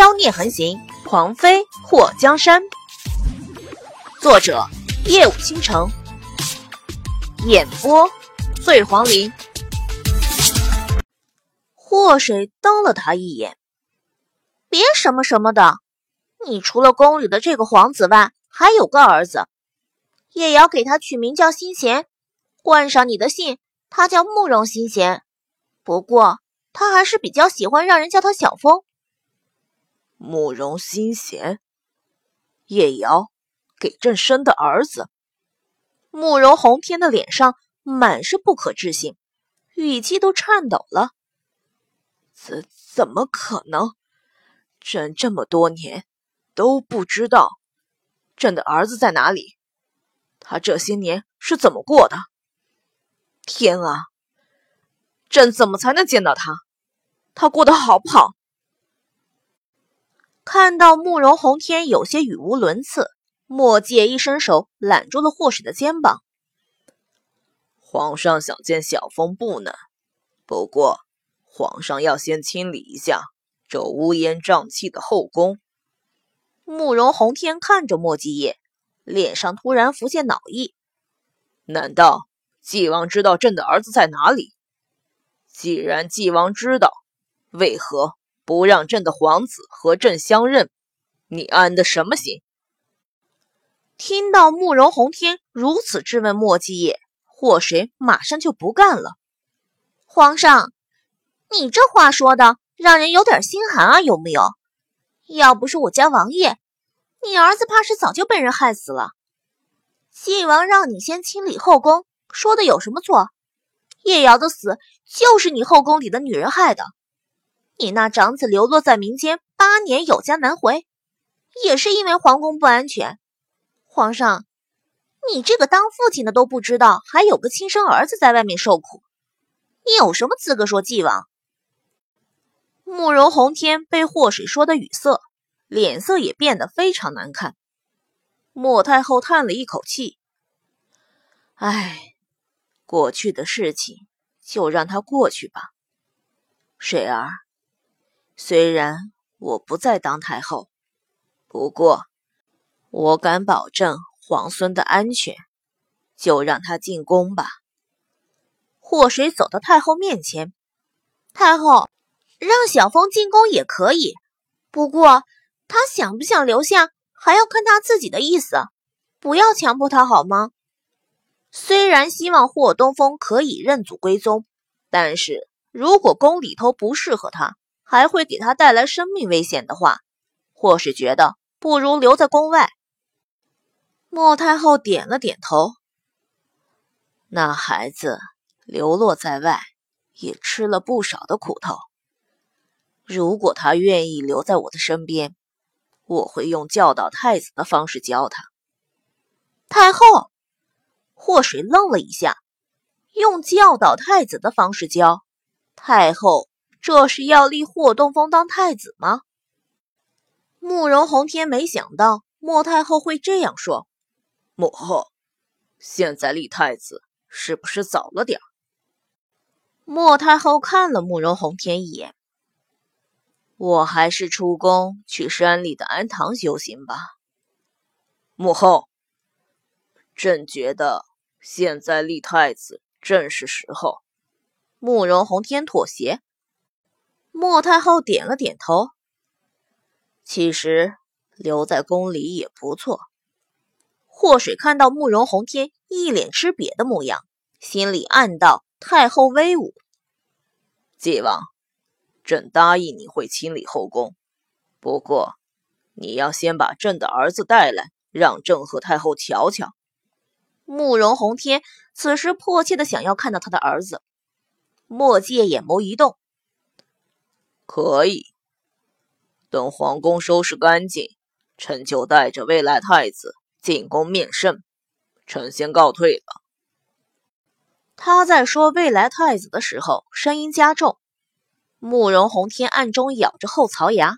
妖孽横行，狂妃祸江山。作者：夜舞倾城，演播：醉黄林。祸水瞪了他一眼，别什么什么的，你除了宫里的这个皇子外，还有个儿子，也要给他取名叫新贤，冠上你的姓，他叫慕容新贤。不过他还是比较喜欢让人叫他小风。慕容新贤，叶瑶给朕生的儿子。慕容宏天的脸上满是不可置信，语气都颤抖了。怎怎么可能？朕这么多年都不知道朕的儿子在哪里，他这些年是怎么过的？天啊！朕怎么才能见到他？他过得好不好？看到慕容宏天有些语无伦次，莫介一伸手揽住了霍水的肩膀。皇上想见小风不难，不过皇上要先清理一下这乌烟瘴气的后宫。慕容宏天看着莫继业，脸上突然浮现恼意。难道纪王知道朕的儿子在哪里？既然纪王知道，为何？不让朕的皇子和朕相认，你安的什么心？听到慕容宏天如此质问莫继业，祸水马上就不干了。皇上，你这话说的让人有点心寒啊，有没有？要不是我家王爷，你儿子怕是早就被人害死了。晋王让你先清理后宫，说的有什么错？叶瑶的死就是你后宫里的女人害的。你那长子流落在民间八年有家难回，也是因为皇宫不安全。皇上，你这个当父亲的都不知道，还有个亲生儿子在外面受苦，你有什么资格说继王？慕容宏天被祸水说的语塞，脸色也变得非常难看。莫太后叹了一口气：“唉，过去的事情就让它过去吧，水儿。”虽然我不再当太后，不过我敢保证皇孙的安全，就让他进宫吧。祸水走到太后面前，太后让小风进宫也可以，不过他想不想留下，还要看他自己的意思，不要强迫他好吗？虽然希望霍东风可以认祖归宗，但是如果宫里头不适合他。还会给他带来生命危险的话，或是觉得不如留在宫外。莫太后点了点头。那孩子流落在外，也吃了不少的苦头。如果他愿意留在我的身边，我会用教导太子的方式教他。太后，祸水愣了一下，用教导太子的方式教太后。这是要立霍东风当太子吗？慕容宏天没想到莫太后会这样说。母后，现在立太子是不是早了点莫太后看了慕容宏天一眼。我还是出宫去山里的安堂修行吧。母后，朕觉得现在立太子正是时候。慕容宏天妥协。莫太后点了点头。其实留在宫里也不错。祸水看到慕容宏天一脸吃瘪的模样，心里暗道：太后威武。纪王，朕答应你会清理后宫，不过你要先把朕的儿子带来，让朕和太后瞧瞧。慕容宏天此时迫切的想要看到他的儿子。莫介眼眸一动。可以，等皇宫收拾干净，臣就带着未来太子进宫面圣。臣先告退了。他在说未来太子的时候，声音加重。慕容宏天暗中咬着后槽牙。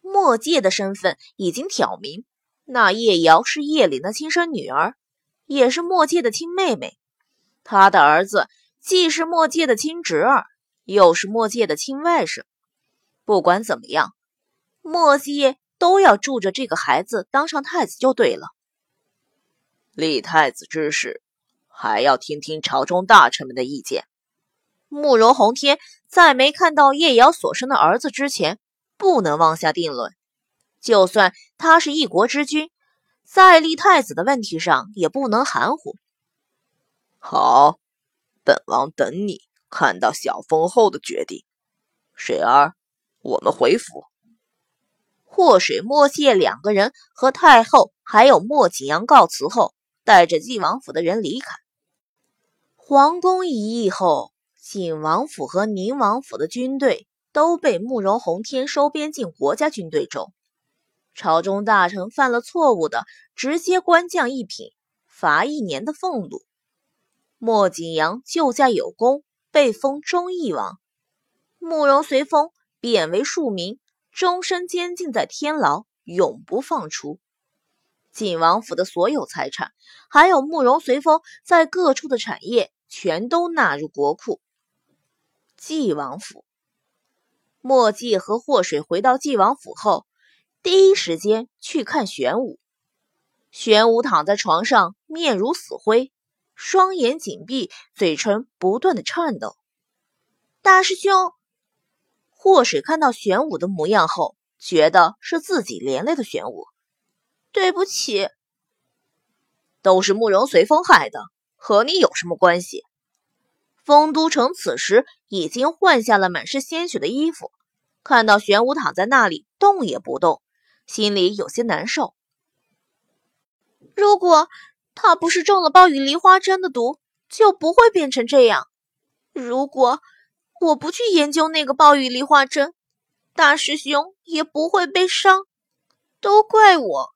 墨界的身份已经挑明，那叶瑶是叶灵的亲生女儿，也是墨界的亲妹妹。他的儿子既是墨界的亲侄儿，又是墨界的亲外甥。不管怎么样，墨继业都要助着这个孩子当上太子就对了。立太子之事，还要听听朝中大臣们的意见。慕容宏天在没看到叶瑶所生的儿子之前，不能妄下定论。就算他是一国之君，在立太子的问题上也不能含糊。好，本王等你看到小封后的决定。水儿，我们回府。祸水、莫谢两个人和太后还有莫景阳告辞后，带着晋王府的人离开。皇宫一役后，晋王府和宁王府的军队都被慕容宏天收编进国家军队中。朝中大臣犯了错误的，直接官降一品，罚一年的俸禄。莫景阳救驾有功，被封忠义王。慕容随风贬为庶民，终身监禁在天牢，永不放出。晋王府的所有财产，还有慕容随风在各处的产业，全都纳入国库。晋王府，墨迹和祸水回到晋王府后。第一时间去看玄武。玄武躺在床上，面如死灰，双眼紧闭，嘴唇不断的颤抖。大师兄，祸水看到玄武的模样后，觉得是自己连累了玄武。对不起，都是慕容随风害的，和你有什么关系？丰都城此时已经换下了满是鲜血的衣服，看到玄武躺在那里，动也不动。心里有些难受。如果他不是中了暴雨梨花针的毒，就不会变成这样。如果我不去研究那个暴雨梨花针，大师兄也不会被伤。都怪我，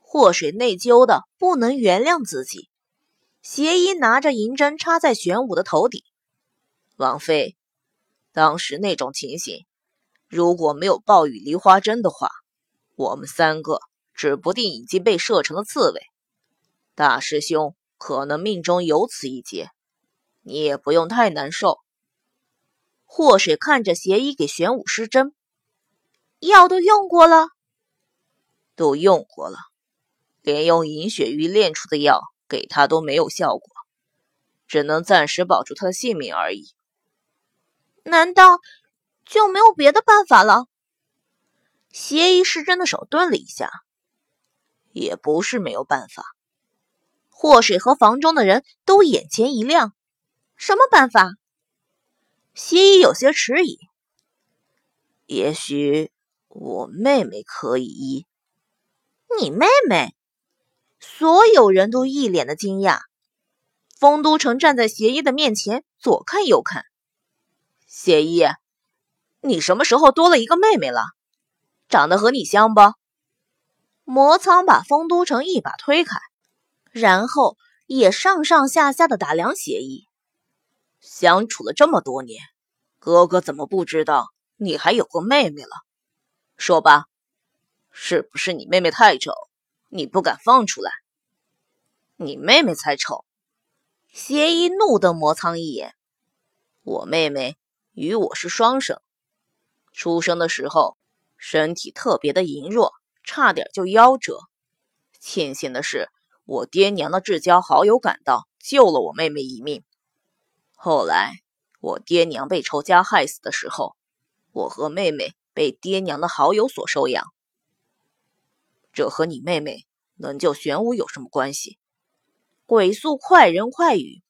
祸水内疚的不能原谅自己。邪医拿着银针插在玄武的头顶。王妃，当时那种情形，如果没有暴雨梨花针的话。我们三个指不定已经被射成了刺猬，大师兄可能命中有此一劫，你也不用太难受。祸水看着邪医给玄武施针，药都用过了，都用过了，连用银雪玉炼出的药给他都没有效果，只能暂时保住他的性命而已。难道就没有别的办法了？邪医施针的手顿了一下，也不是没有办法。祸水和房中的人都眼前一亮，什么办法？邪医有些迟疑。也许我妹妹可以医。你妹妹？所有人都一脸的惊讶。丰都城站在邪医的面前，左看右看。邪医，你什么时候多了一个妹妹了？长得和你像不？魔苍把丰都城一把推开，然后也上上下下的打量邪医。相处了这么多年，哥哥怎么不知道你还有个妹妹了？说吧，是不是你妹妹太丑，你不敢放出来？你妹妹才丑！邪医怒瞪魔苍一眼。我妹妹与我是双生，出生的时候。身体特别的羸弱，差点就夭折。庆幸的是，我爹娘的至交好友赶到，救了我妹妹一命。后来，我爹娘被仇家害死的时候，我和妹妹被爹娘的好友所收养。这和你妹妹能救玄武有什么关系？鬼宿快人快语，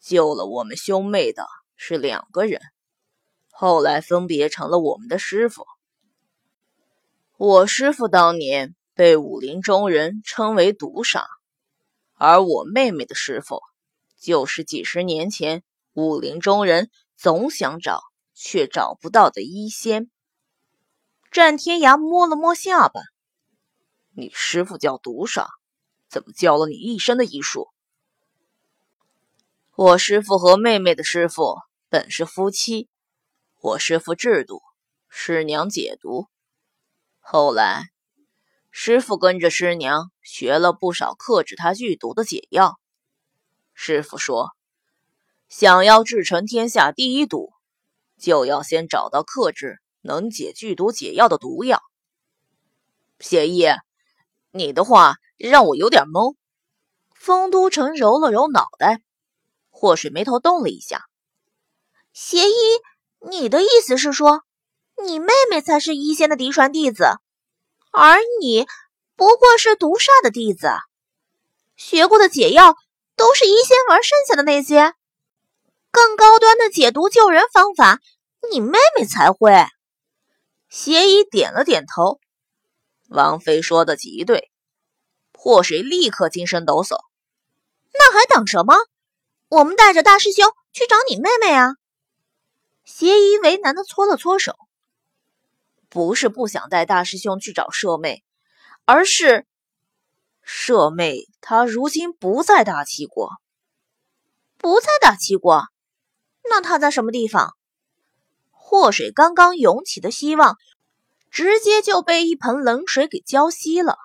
救了我们兄妹的是两个人。后来分别成了我们的师傅。我师傅当年被武林中人称为毒杀，而我妹妹的师傅，就是几十年前武林中人总想找却找不到的医仙。战天涯摸了摸下巴：“你师傅叫毒傻，怎么教了你一身的医术？”我师傅和妹妹的师傅本是夫妻。我师傅制毒，师娘解毒。后来，师傅跟着师娘学了不少克制他剧毒的解药。师傅说，想要制成天下第一毒，就要先找到克制能解剧毒解药的毒药。邪医，你的话让我有点懵。丰都城揉了揉脑袋，祸水眉头动了一下。邪医，你的意思是说，你妹妹才是医仙的嫡传弟子，而你不过是毒煞的弟子，学过的解药都是一仙玩剩下的那些，更高端的解毒救人方法，你妹妹才会。邪医点了点头。王妃说的极对，祸水立刻精神抖擞。那还等什么？我们带着大师兄去找你妹妹啊！邪医为难的搓了搓手，不是不想带大师兄去找舍妹，而是舍妹她如今不在大齐国，不在大齐国，那她在什么地方？祸水刚刚涌起的希望，直接就被一盆冷水给浇熄了。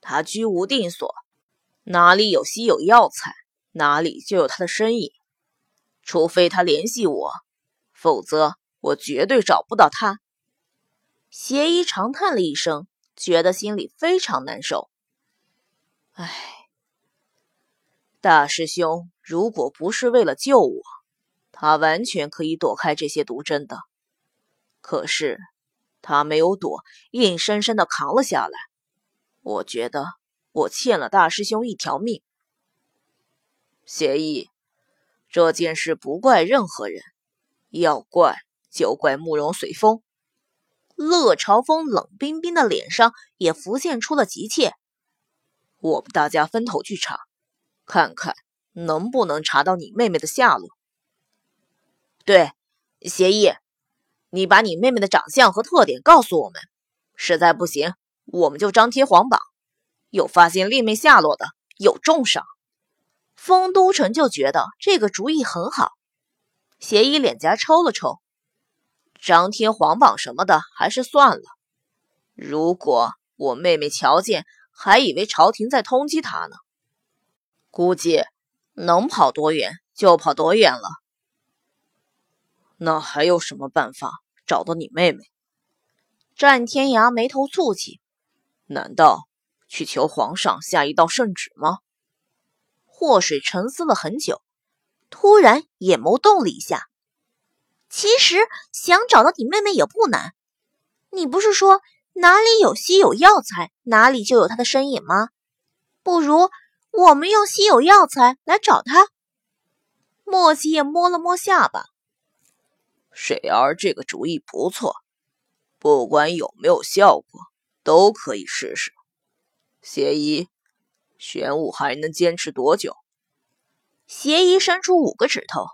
她居无定所。哪里有稀有药材，哪里就有他的身影。除非他联系我，否则我绝对找不到他。邪医长叹了一声，觉得心里非常难受。唉，大师兄，如果不是为了救我，他完全可以躲开这些毒针的。可是他没有躲，硬生生的扛了下来。我觉得。我欠了大师兄一条命。协议，这件事不怪任何人，要怪就怪慕容随风。乐朝风冷冰冰的脸上也浮现出了急切。我们大家分头去查，看看能不能查到你妹妹的下落。对，协议，你把你妹妹的长相和特点告诉我们，实在不行，我们就张贴皇榜。有发现丽妹下落的，有重赏。丰都城就觉得这个主意很好。邪医脸颊抽了抽，张贴皇榜什么的还是算了。如果我妹妹瞧见，还以为朝廷在通缉他呢。估计能跑多远就跑多远了。那还有什么办法找到你妹妹？战天涯眉头蹙起，难道？去求皇上下一道圣旨吗？祸水沉思了很久，突然眼眸动了一下。其实想找到你妹妹也不难。你不是说哪里有稀有药材，哪里就有他的身影吗？不如我们用稀有药材来找他。莫七也摸了摸下巴。水儿这个主意不错，不管有没有效果，都可以试试。邪医，玄武还能坚持多久？邪医伸出五个指头，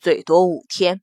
最多五天。